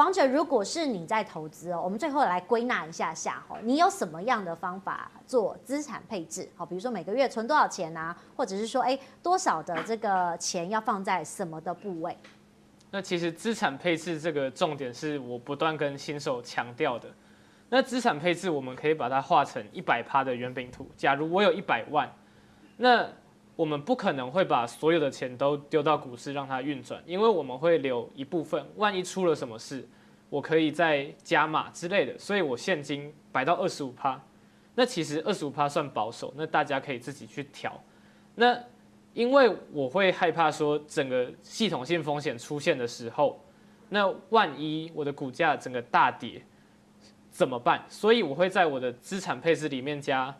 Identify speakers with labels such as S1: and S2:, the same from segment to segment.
S1: 王者，如果是你在投资哦，我们最后来归纳一下下哈，你有什么样的方法做资产配置？好，比如说每个月存多少钱啊，或者是说，哎，多少的这个钱要放在什么的部位？
S2: 那其实资产配置这个重点是我不断跟新手强调的。那资产配置我们可以把它画成一百趴的圆饼图。假如我有一百万，那我们不可能会把所有的钱都丢到股市让它运转，因为我们会留一部分，万一出了什么事，我可以再加码之类的。所以我现金摆到二十五趴，那其实二十五趴算保守，那大家可以自己去调。那因为我会害怕说整个系统性风险出现的时候，那万一我的股价整个大跌怎么办？所以我会在我的资产配置里面加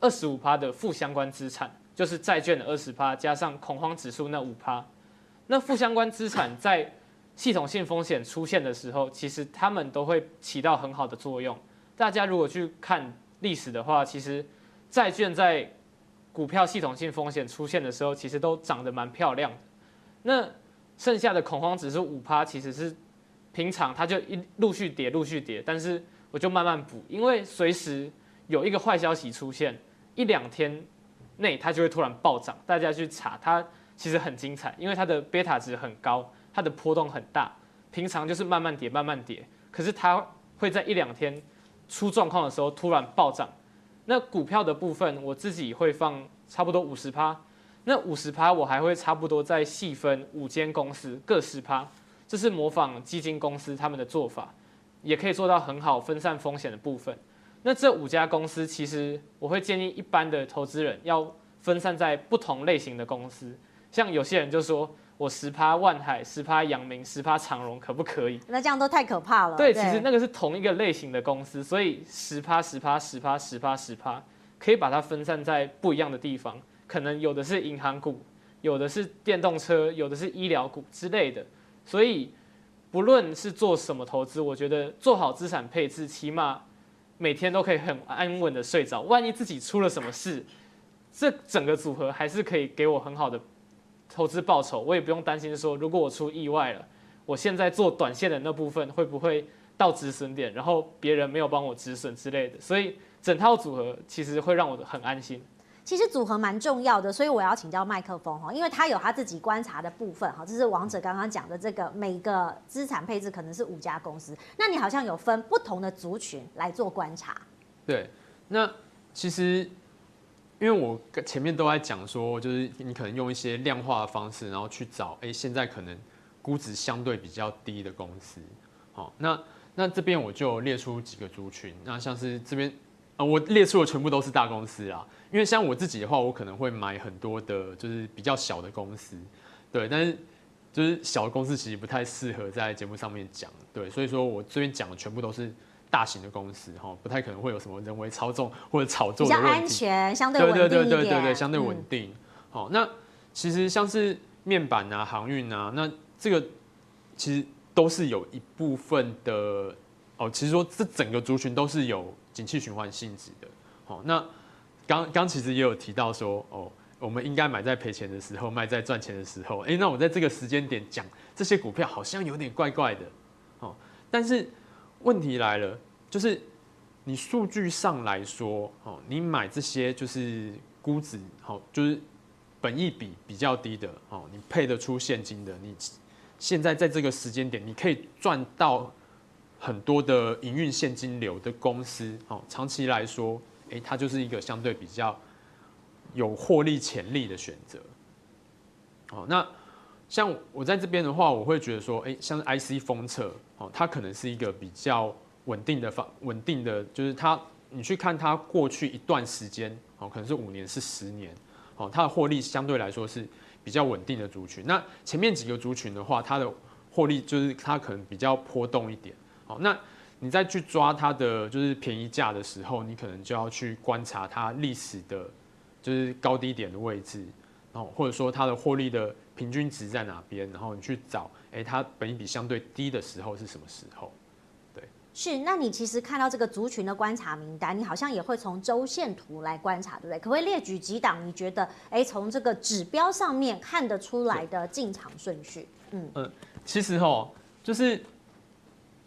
S2: 二十五趴的负相关资产。就是债券的二十趴加上恐慌指数那五趴，那负相关资产在系统性风险出现的时候，其实他们都会起到很好的作用。大家如果去看历史的话，其实债券在股票系统性风险出现的时候，其实都涨得蛮漂亮的。那剩下的恐慌指数五趴，其实是平常它就一陆续跌，陆续跌，但是我就慢慢补，因为随时有一个坏消息出现，一两天。内它就会突然暴涨，大家去查它其实很精彩，因为它的贝塔值很高，它的波动很大。平常就是慢慢跌慢慢跌，可是它会在一两天出状况的时候突然暴涨。那股票的部分我自己会放差不多五十趴，那五十趴我还会差不多再细分五间公司各十趴，这是模仿基金公司他们的做法，也可以做到很好分散风险的部分。那这五家公司，其实我会建议一般的投资人要分散在不同类型的公司。像有些人就说，我十趴万海，十趴阳明，十趴长荣，可不可以？
S1: 那这样都太可怕了。
S2: 对，其实那个是同一个类型的公司，所以十趴、十趴、十趴、十趴、十趴，可以把它分散在不一样的地方。可能有的是银行股，有的是电动车，有的是医疗股之类的。所以不论是做什么投资，我觉得做好资产配置，起码。每天都可以很安稳的睡着，万一自己出了什么事，这整个组合还是可以给我很好的投资报酬，我也不用担心说，如果我出意外了，我现在做短线的那部分会不会到止损点，然后别人没有帮我止损之类的，所以整套组合其实会让我很安心。
S1: 其实组合蛮重要的，所以我要请教麦克风哈，因为他有他自己观察的部分哈，这是王者刚刚讲的这个每个资产配置可能是五家公司，那你好像有分不同的族群来做观察。
S3: 对，那其实因为我前面都在讲说，就是你可能用一些量化的方式，然后去找，哎，现在可能估值相对比较低的公司，好，那那这边我就列出几个族群，那像是这边。啊，我列出的全部都是大公司啊，因为像我自己的话，我可能会买很多的，就是比较小的公司，对，但是就是小的公司其实不太适合在节目上面讲，对，所以说我这边讲的全部都是大型的公司哈，不太可能会有什么人为操纵或者炒作的问题，
S1: 比较安全，相对稳定对对对对对对，
S3: 相对稳定。好、嗯，那其实像是面板啊、航运啊，那这个其实都是有一部分的哦，其实说这整个族群都是有。景气循环性质的，好，那刚刚其实也有提到说，哦，我们应该买在赔钱的时候，卖在赚钱的时候，诶，那我在这个时间点讲这些股票好像有点怪怪的，哦，但是问题来了，就是你数据上来说，哦，你买这些就是估值，好，就是本益比比较低的，哦，你配得出现金的，你现在在这个时间点，你可以赚到。很多的营运现金流的公司，哦，长期来说，诶，它就是一个相对比较有获利潜力的选择。哦，那像我在这边的话，我会觉得说，诶，像 IC 封测，哦，它可能是一个比较稳定的方，稳定的，就是它，你去看它过去一段时间，哦，可能是五年，是十年，哦，它的获利相对来说是比较稳定的族群。那前面几个族群的话，它的获利就是它可能比较波动一点。好，那你再去抓它的就是便宜价的时候，你可能就要去观察它历史的，就是高低点的位置，然后或者说它的获利的平均值在哪边，然后你去找，哎，它本益比相对低的时候是什么时候？对，
S1: 是。那你其实看到这个族群的观察名单，你好像也会从周线图来观察，对不对？可不可以列举几档？你觉得，哎，从这个指标上面看得出来的进场顺序？嗯嗯，
S3: 其实哈，就是。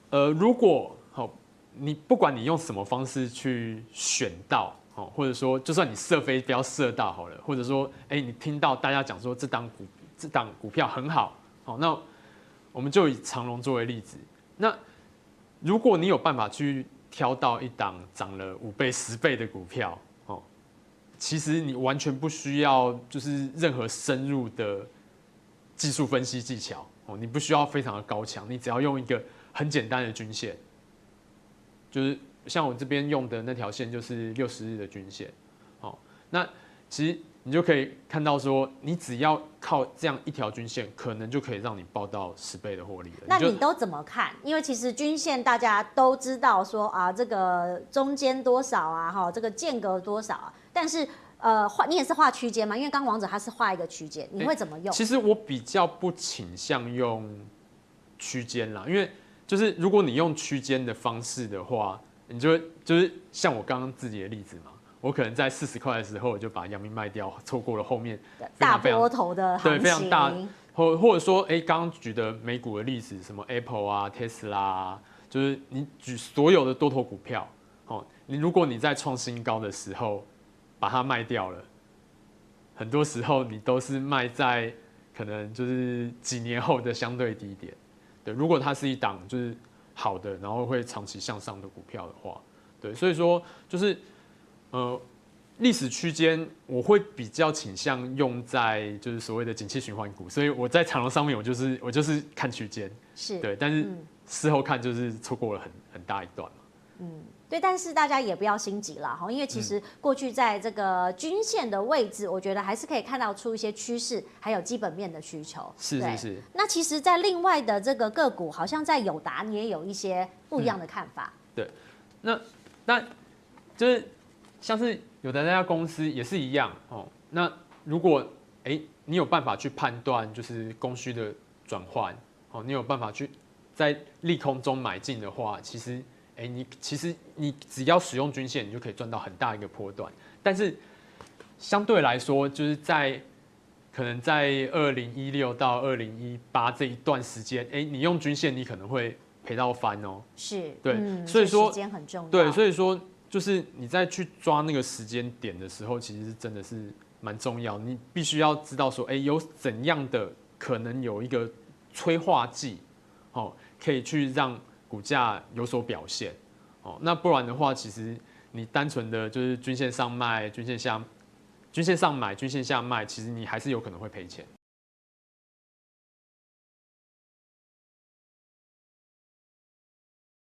S3: 呃，如果好，你不管你用什么方式去选到，哦，或者说就算你射飞不要射到好了，或者说，哎，你听到大家讲说这档股这档股票很好，好，那我们就以长龙作为例子。那如果你有办法去挑到一档涨了五倍、十倍的股票，哦，其实你完全不需要就是任何深入的技术分析技巧，哦，你不需要非常的高强，你只要用一个。很简单的均线，就是像我这边用的那条线，就是六十日的均线。好，那其实你就可以看到说，你只要靠这样一条均线，可能就可以让你报到十倍的获利了。
S1: 那你都怎么看？因为其实均线大家都知道说啊，这个中间多少啊，哈，这个间隔多少啊。但是呃，画你也是画区间嘛？因为刚王者他是画一个区间，你会怎么用？
S3: 其实我比较不倾向用区间啦，因为。就是如果你用区间的方式的话，你就就是像我刚刚自己的例子嘛，我可能在四十块的时候我就把阳明卖掉，错过了后面
S1: 大波头的
S3: 对非常大，或或者说哎，刚刚举的美股的例子，什么 Apple 啊、Tesla 啊，就是你举所有的多头股票，哦，你如果你在创新高的时候把它卖掉了，很多时候你都是卖在可能就是几年后的相对低点。对，如果它是一档就是好的，然后会长期向上的股票的话，对，所以说就是呃历史区间我会比较倾向用在就是所谓的景气循环股，所以我在长龙上面我就是我就是看区间，
S1: 是
S3: 对，但是事后看就是错过了很很大一段嘛，
S1: 嗯。对，但是大家也不要心急了哈，因为其实过去在这个均线的位置，我觉得还是可以看到出一些趋势，还有基本面的需求。
S3: 是是是。
S1: 那其实，在另外的这个个股，好像在友达，你也有一些不一样的看法。
S3: 嗯、对，那那就是像是有的那家公司也是一样哦。那如果哎，你有办法去判断就是供需的转换，哦，你有办法去在利空中买进的话，其实。哎，你其实你只要使用均线，你就可以赚到很大一个波段。但是相对来说，就是在可能在二零一六到二零一八这一段时间，哎，你用均线，你可能会赔到翻哦。
S1: 是，
S3: 对，
S1: 嗯、
S3: 所以说
S1: 时间很重要。
S3: 对，所以说就是你在去抓那个时间点的时候，其实是真的是蛮重要。你必须要知道说，哎，有怎样的可能有一个催化剂，哦，可以去让。股价有所表现，哦，那不然的话，其实你单纯的就是均线上卖、均线下、均线上买、均线下卖，其实你还是有可能会赔钱。